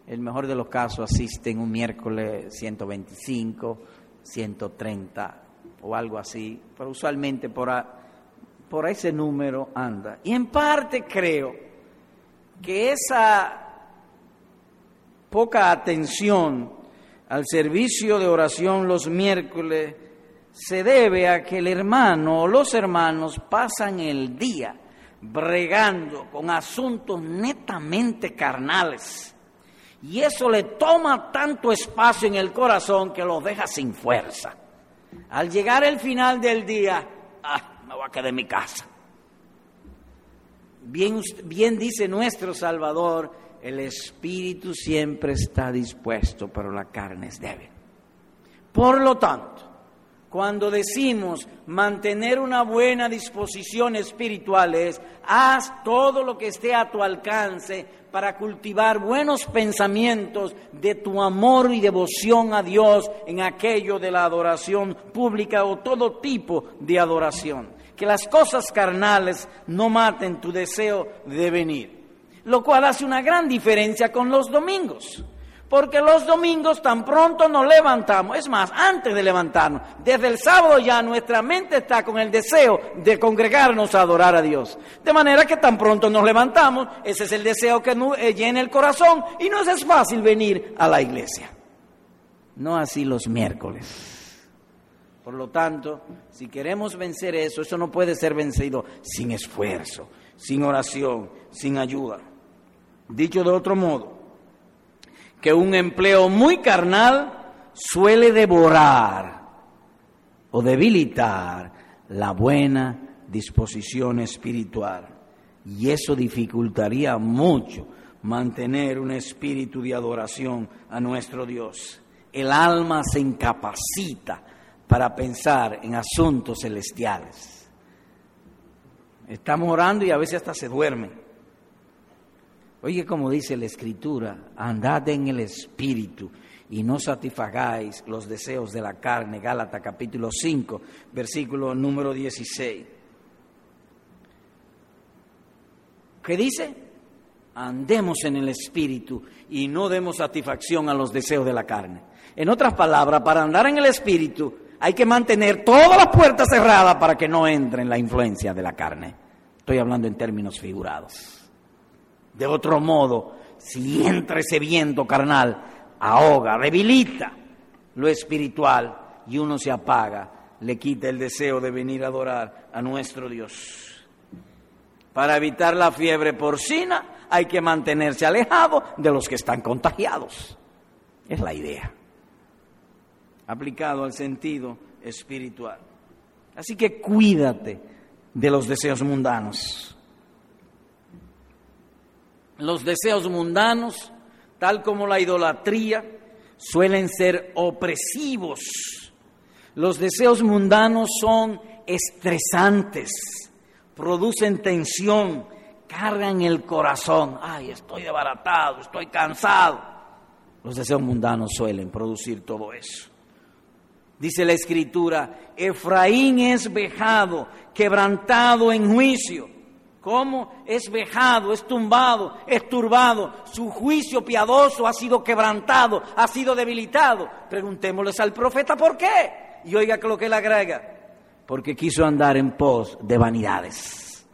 el mejor de los casos asisten un miércoles 125, 130 o algo así, pero usualmente por, por ese número anda. Y en parte creo que esa poca atención al servicio de oración los miércoles se debe a que el hermano o los hermanos pasan el día bregando con asuntos netamente carnales. Y eso le toma tanto espacio en el corazón que los deja sin fuerza. Al llegar el final del día, ah, me voy a quedar en mi casa. Bien, bien dice nuestro Salvador, el espíritu siempre está dispuesto, pero la carne es débil. Por lo tanto, cuando decimos mantener una buena disposición espiritual es, haz todo lo que esté a tu alcance para cultivar buenos pensamientos de tu amor y devoción a Dios en aquello de la adoración pública o todo tipo de adoración. Que las cosas carnales no maten tu deseo de venir lo cual hace una gran diferencia con los domingos. Porque los domingos tan pronto nos levantamos, es más, antes de levantarnos, desde el sábado ya nuestra mente está con el deseo de congregarnos a adorar a Dios. De manera que tan pronto nos levantamos, ese es el deseo que eh, llena el corazón y no es fácil venir a la iglesia. No así los miércoles. Por lo tanto, si queremos vencer eso, eso no puede ser vencido sin esfuerzo, sin oración, sin ayuda. Dicho de otro modo, que un empleo muy carnal suele devorar o debilitar la buena disposición espiritual. Y eso dificultaría mucho mantener un espíritu de adoración a nuestro Dios. El alma se incapacita para pensar en asuntos celestiales. Estamos orando y a veces hasta se duermen. Oye, como dice la Escritura, andad en el Espíritu y no satisfagáis los deseos de la carne. Gálatas capítulo 5, versículo número 16. ¿Qué dice? Andemos en el Espíritu y no demos satisfacción a los deseos de la carne. En otras palabras, para andar en el Espíritu hay que mantener todas las puertas cerradas para que no entre en la influencia de la carne. Estoy hablando en términos figurados. De otro modo, si entra ese viento carnal, ahoga, debilita lo espiritual y uno se apaga, le quita el deseo de venir a adorar a nuestro Dios. Para evitar la fiebre porcina hay que mantenerse alejado de los que están contagiados. Es la idea. Aplicado al sentido espiritual. Así que cuídate de los deseos mundanos. Los deseos mundanos, tal como la idolatría, suelen ser opresivos. Los deseos mundanos son estresantes, producen tensión, cargan el corazón. Ay, estoy desbaratado, estoy cansado. Los deseos mundanos suelen producir todo eso. Dice la escritura, Efraín es vejado, quebrantado en juicio cómo es vejado, es tumbado, es turbado, su juicio piadoso ha sido quebrantado, ha sido debilitado. Preguntémosles al profeta por qué. Y oiga lo que él agrega, porque quiso andar en pos de vanidades.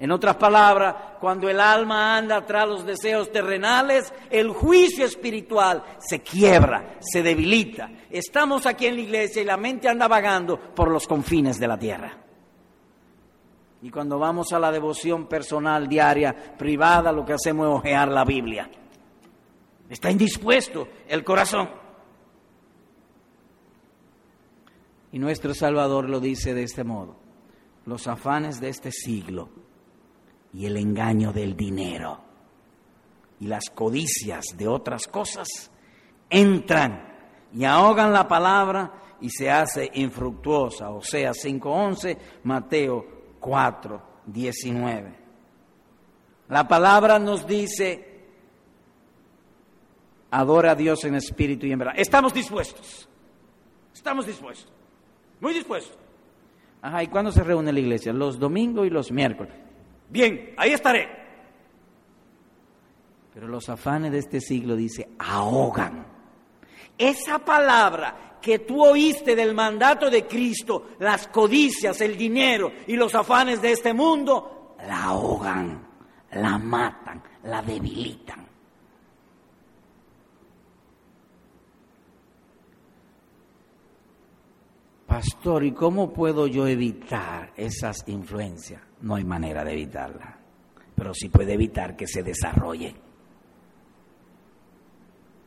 En otras palabras, cuando el alma anda tras los deseos terrenales, el juicio espiritual se quiebra, se debilita. Estamos aquí en la iglesia y la mente anda vagando por los confines de la tierra. Y cuando vamos a la devoción personal diaria, privada, lo que hacemos es ojear la Biblia. Está indispuesto el corazón. Y nuestro Salvador lo dice de este modo. Los afanes de este siglo y el engaño del dinero y las codicias de otras cosas entran y ahogan la palabra y se hace infructuosa. O sea, 5.11, Mateo 4, 19. La palabra nos dice, adora a Dios en espíritu y en verdad. Estamos dispuestos. Estamos dispuestos, muy dispuestos. Ajá, ¿y cuándo se reúne la iglesia? Los domingos y los miércoles. Bien, ahí estaré. Pero los afanes de este siglo dice, ahogan. Esa palabra que tú oíste del mandato de Cristo, las codicias, el dinero y los afanes de este mundo, la ahogan, la matan, la debilitan. Pastor, ¿y cómo puedo yo evitar esas influencias? No hay manera de evitarla, pero sí puede evitar que se desarrolle.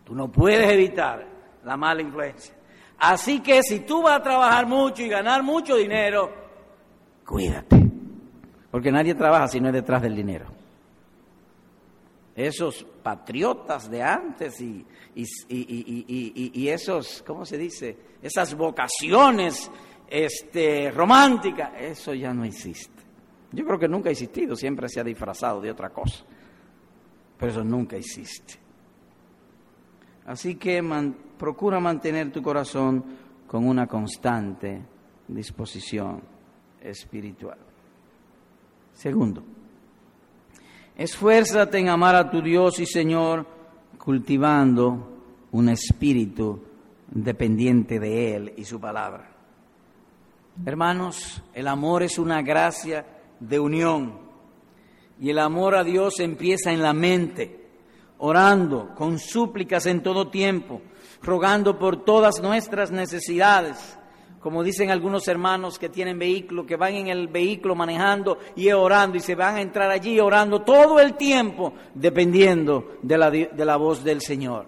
Tú no puedes evitar la mala influencia. Así que si tú vas a trabajar mucho y ganar mucho dinero, cuídate, porque nadie trabaja si no es detrás del dinero. Esos patriotas de antes y, y, esos, ¿cómo se dice? Esas vocaciones este, románticas, eso ya no existe. Yo creo que nunca ha existido, siempre se ha disfrazado de otra cosa, pero eso nunca existe. Así que procura mantener tu corazón con una constante disposición espiritual. Segundo, esfuérzate en amar a tu Dios y Señor cultivando un espíritu dependiente de Él y su palabra. Hermanos, el amor es una gracia de unión y el amor a Dios empieza en la mente, orando con súplicas en todo tiempo, rogando por todas nuestras necesidades como dicen algunos hermanos que tienen vehículo, que van en el vehículo manejando y orando y se van a entrar allí orando todo el tiempo, dependiendo de la, de la voz del Señor.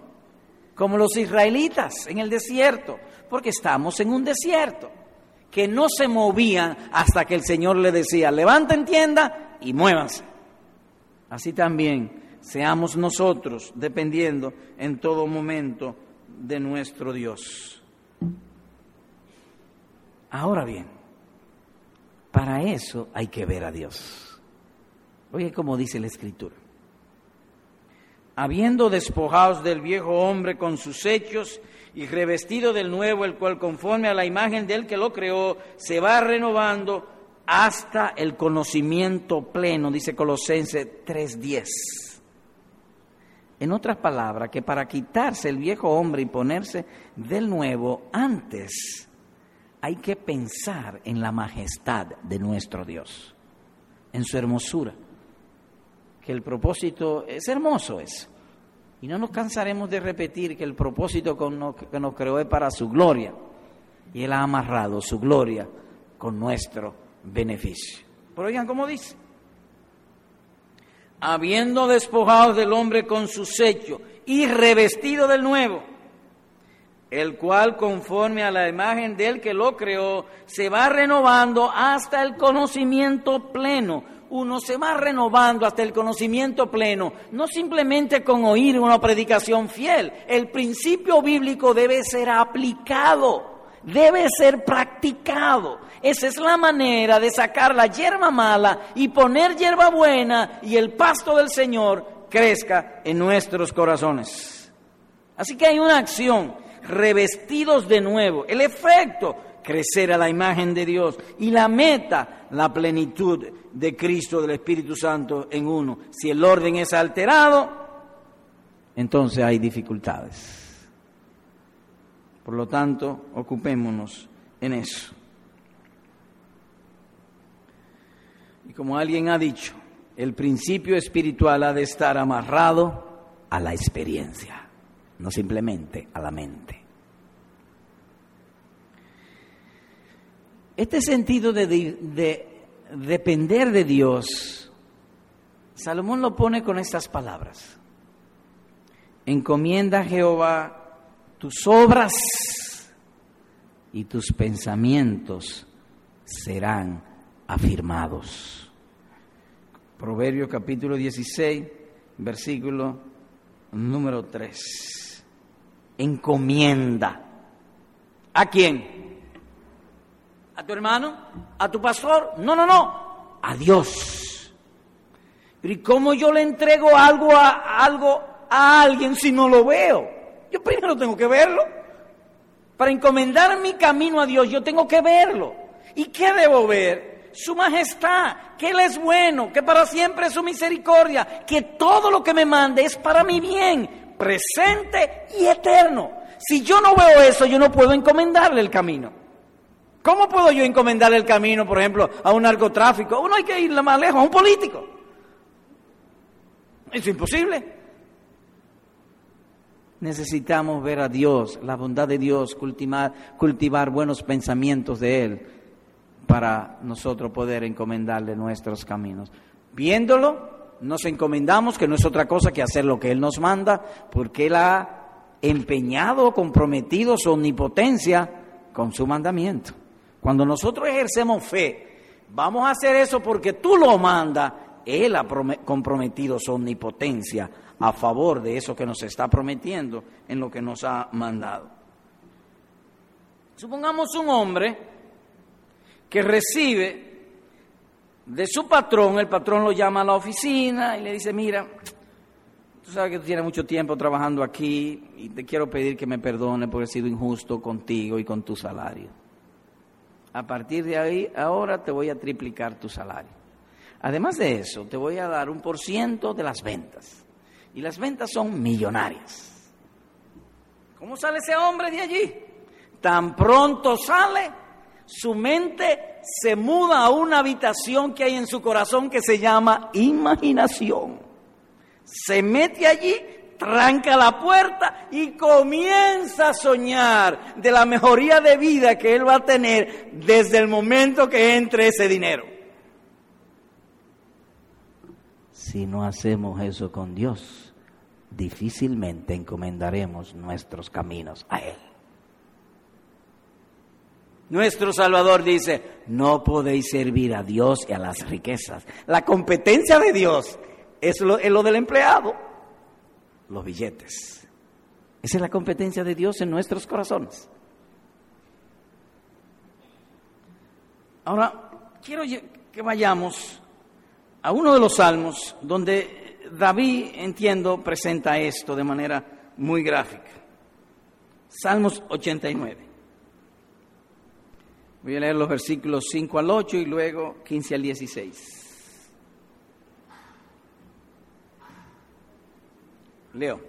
Como los israelitas en el desierto, porque estamos en un desierto, que no se movían hasta que el Señor le decía, levanten tienda y muévanse. Así también seamos nosotros dependiendo en todo momento de nuestro Dios. Ahora bien, para eso hay que ver a Dios. Oye, como dice la Escritura. Habiendo despojados del viejo hombre con sus hechos y revestido del nuevo, el cual conforme a la imagen del que lo creó, se va renovando hasta el conocimiento pleno, dice Colosenses 3:10. En otras palabras, que para quitarse el viejo hombre y ponerse del nuevo, antes hay que pensar en la majestad de nuestro Dios, en su hermosura, que el propósito es hermoso eso. Y no nos cansaremos de repetir que el propósito que nos creó es para su gloria. Y Él ha amarrado su gloria con nuestro beneficio. Pero oigan cómo dice. Habiendo despojado del hombre con su sello y revestido del nuevo el cual conforme a la imagen del que lo creó, se va renovando hasta el conocimiento pleno. Uno se va renovando hasta el conocimiento pleno, no simplemente con oír una predicación fiel. El principio bíblico debe ser aplicado, debe ser practicado. Esa es la manera de sacar la hierba mala y poner hierba buena y el pasto del Señor crezca en nuestros corazones. Así que hay una acción revestidos de nuevo. El efecto, crecer a la imagen de Dios. Y la meta, la plenitud de Cristo, del Espíritu Santo en uno. Si el orden es alterado, entonces hay dificultades. Por lo tanto, ocupémonos en eso. Y como alguien ha dicho, el principio espiritual ha de estar amarrado a la experiencia, no simplemente a la mente. Este sentido de, depender de Dios, Salomón lo pone con estas palabras. Encomienda a Jehová tus obras y tus pensamientos serán afirmados. Proverbio capítulo 16, versículo número 3. Encomienda. ¿A quién? ¿A tu hermano? ¿A tu pastor? No, no, no. A Dios. ¿y cómo yo le entrego algo a, algo a alguien si no lo veo? Yo primero tengo que verlo. Para encomendar mi camino a Dios yo tengo que verlo. ¿Y qué debo ver? Su majestad, que Él es bueno, que para siempre es su misericordia, que todo lo que me mande es para mi bien, presente y eterno. Si yo no veo eso, yo no puedo encomendarle el camino. ¿Cómo puedo yo encomendarle el camino, por ejemplo, a un narcotráfico? Uno hay que ir más lejos, a un político. Es imposible. Necesitamos ver a Dios, la bondad de Dios, cultivar, cultivar buenos pensamientos de Él para nosotros poder encomendarle nuestros caminos. Viéndolo, nos encomendamos, que no es otra cosa que hacer lo que Él nos manda, porque Él ha empeñado, comprometido su omnipotencia con su mandamiento. Cuando nosotros ejercemos fe, vamos a hacer eso porque tú lo mandas, Él ha comprometido su omnipotencia a favor de eso que nos está prometiendo en lo que nos ha mandado. Supongamos un hombre que recibe de su patrón, el patrón lo llama a la oficina y le dice, mira, tú sabes que tú tienes mucho tiempo trabajando aquí y te quiero pedir que me perdone por haber sido injusto contigo y con tu salario. A partir de ahí, ahora te voy a triplicar tu salario. Además de eso, te voy a dar un por ciento de las ventas. Y las ventas son millonarias. ¿Cómo sale ese hombre de allí? Tan pronto sale, su mente se muda a una habitación que hay en su corazón que se llama imaginación. Se mete allí, tranca la puerta y comienza a soñar de la mejoría de vida que él va a tener desde el momento que entre ese dinero. Si no hacemos eso con Dios, difícilmente encomendaremos nuestros caminos a Él. Nuestro Salvador dice, no podéis servir a Dios y a las riquezas. La competencia de Dios es lo, del empleado, los billetes. Esa es la competencia de Dios en nuestros corazones. Ahora, quiero que vayamos a uno de los salmos donde David, entiendo, presenta esto de manera muy gráfica. Salmos 89. Voy a leer los versículos 5 al 8 y luego 15 al 16. Leo.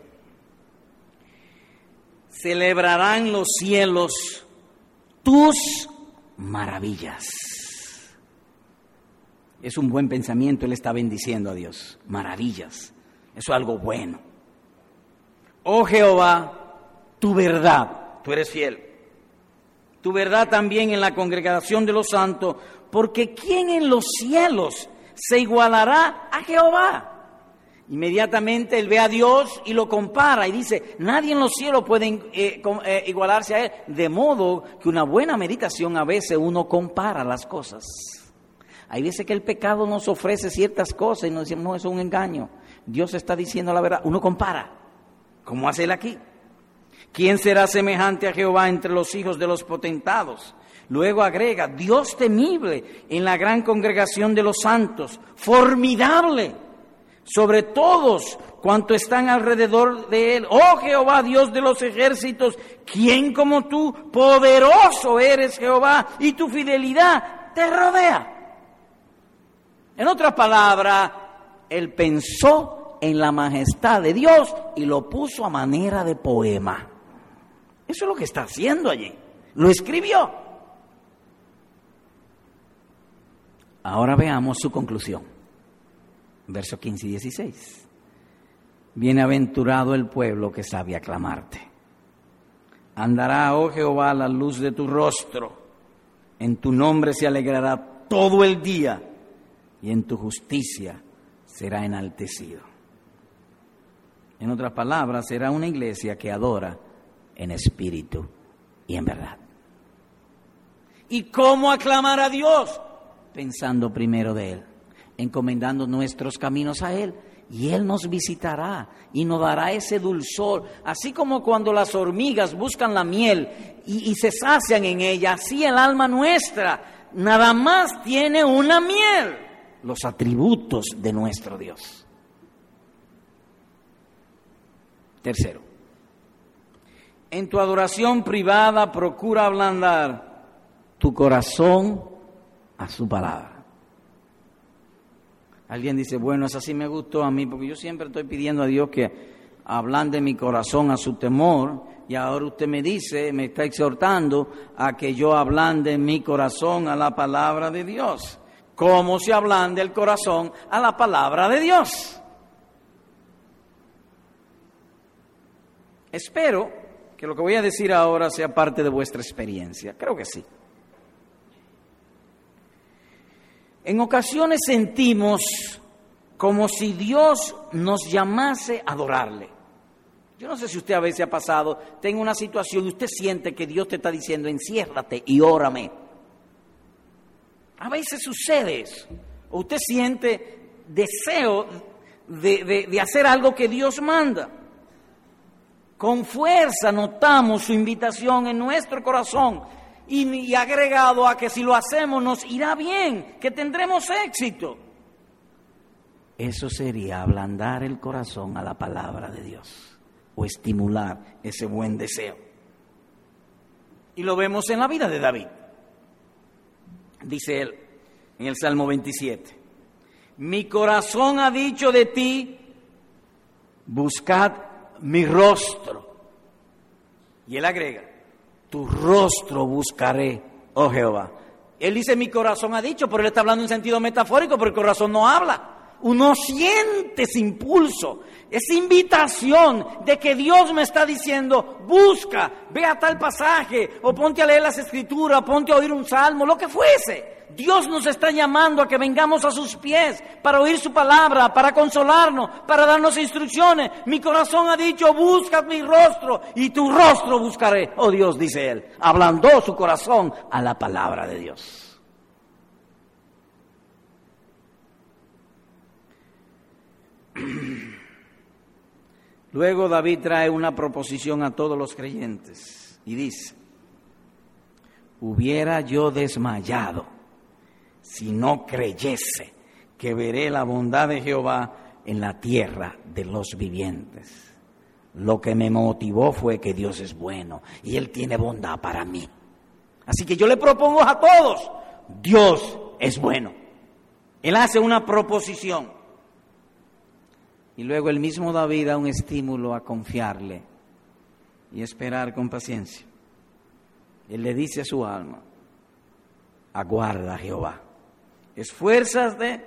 Celebrarán los cielos tus maravillas. Es un buen pensamiento, Él está bendiciendo a Dios. Maravillas. Eso es algo bueno. Oh Jehová, tu verdad, tú eres fiel. Tu verdad también en la congregación de los santos, porque ¿quién en los cielos se igualará a Jehová? Inmediatamente él ve a Dios y lo compara y dice, nadie en los cielos puede eh, eh, igualarse a él. De modo que una buena meditación a veces uno compara las cosas. Hay veces que el pecado nos ofrece ciertas cosas y nos decimos, no, eso es un engaño. Dios está diciendo la verdad. Uno compara, como hace él aquí. ¿Quién será semejante a Jehová entre los hijos de los potentados? Luego agrega, Dios temible en la gran congregación de los santos, formidable sobre todos cuantos están alrededor de él. Oh Jehová, Dios de los ejércitos, ¿quién como tú? Poderoso eres Jehová y tu fidelidad te rodea. En otras palabras, él pensó en la majestad de Dios y lo puso a manera de poema. Eso es lo que está haciendo allí. Lo escribió. Ahora veamos su conclusión. Verso 15 y 16. Bienaventurado el pueblo que sabe aclamarte. Andará, oh Jehová, la luz de tu rostro. En tu nombre se alegrará todo el día y en tu justicia será enaltecido. En otras palabras, será una iglesia que adora en espíritu y en verdad. ¿Y cómo aclamar a Dios? Pensando primero de Él, encomendando nuestros caminos a Él. Y Él nos visitará y nos dará ese dulzor, así como cuando las hormigas buscan la miel y, se sacian en ella, así el alma nuestra nada más tiene una miel los atributos de nuestro Dios. Tercero, En tu adoración privada procura ablandar tu corazón a su palabra. Alguien dice, bueno, eso sí me gustó a mí, porque yo siempre estoy pidiendo a Dios que ablande mi corazón a su temor, y ahora usted me dice, me está exhortando a que yo ablande mi corazón a la palabra de Dios. ¿Cómo se ablande el corazón a la palabra de Dios? Espero que lo que voy a decir ahora sea parte de vuestra experiencia. Creo que sí. En ocasiones sentimos como si Dios nos llamase a adorarle. Yo no sé si usted a veces ha pasado, tengo una situación y usted siente que Dios te está diciendo, enciérrate y órame. A veces sucede eso. Usted siente deseo de, de hacer algo que Dios manda. Con fuerza notamos su invitación en nuestro corazón y, agregado a que si lo hacemos nos irá bien, que tendremos éxito. Eso sería ablandar el corazón a la palabra de Dios o estimular ese buen deseo. Y lo vemos en la vida de David. Dice él en el Salmo 27, mi corazón ha dicho de ti, buscad mi rostro. Y él agrega, tu rostro buscaré, oh Jehová. Él dice, mi corazón ha dicho, pero él está hablando en sentido metafórico, porque el corazón no habla. Uno siente ese impulso, esa invitación de que Dios me está diciendo, busca, ve a tal pasaje, o ponte a leer las escrituras, ponte a oír un salmo, lo que fuese. Dios nos está llamando a que vengamos a sus pies para oír su palabra, para consolarnos, para darnos instrucciones. Mi corazón ha dicho, busca mi rostro y tu rostro buscaré. Oh Dios, dice él, ablandó su corazón a la palabra de Dios. Luego David trae una proposición a todos los creyentes y dice, hubiera yo desmayado si no creyese que veré la bondad de Jehová en la tierra de los vivientes. Lo que me motivó fue que Dios es bueno y Él tiene bondad para mí. Así que yo le propongo a todos, Dios es bueno. Él hace una proposición. Y luego el mismo David da un estímulo a confiarle y esperar con paciencia. Él le dice a su alma, aguarda Jehová esfuérzate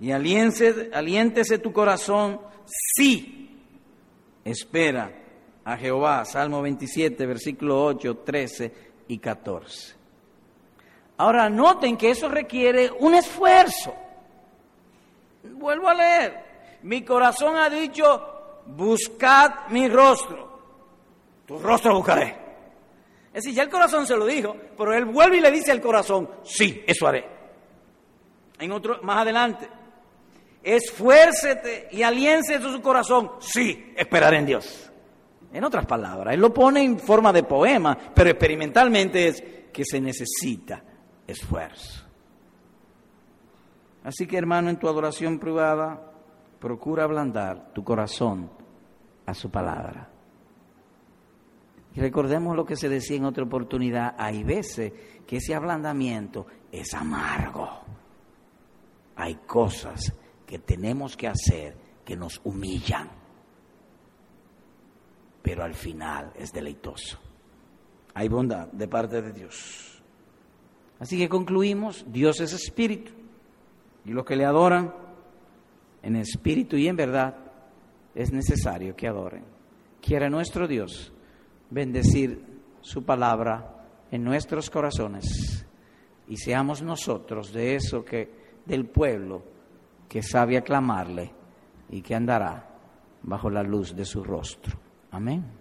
y aliéntese tu corazón, sí, espera a Jehová. Salmo 27, versículo 8, 13 y 14. Ahora noten que eso requiere un esfuerzo. Vuelvo a leer. Mi corazón ha dicho, buscad mi rostro. Tu rostro buscaré. Es decir, ya el corazón se lo dijo, pero él vuelve y le dice al corazón, sí, eso haré en otro, más adelante, esfuércete y aliénse su corazón. Sí, esperaré en Dios. En otras palabras, él lo pone en forma de poema, pero experimentalmente es que se necesita esfuerzo. Así que hermano, en tu adoración privada, procura ablandar tu corazón a su palabra. Y recordemos lo que se decía en otra oportunidad, hay veces que ese ablandamiento es amargo hay cosas que tenemos que hacer que nos humillan, pero al final es deleitoso. Hay bondad de parte de Dios. Así que concluimos, Dios es espíritu y los que le adoran en espíritu y en verdad es necesario que adoren. Quiera nuestro Dios bendecir su palabra en nuestros corazones y seamos nosotros de eso que del pueblo que sabe aclamarle y que andará bajo la luz de su rostro. Amén.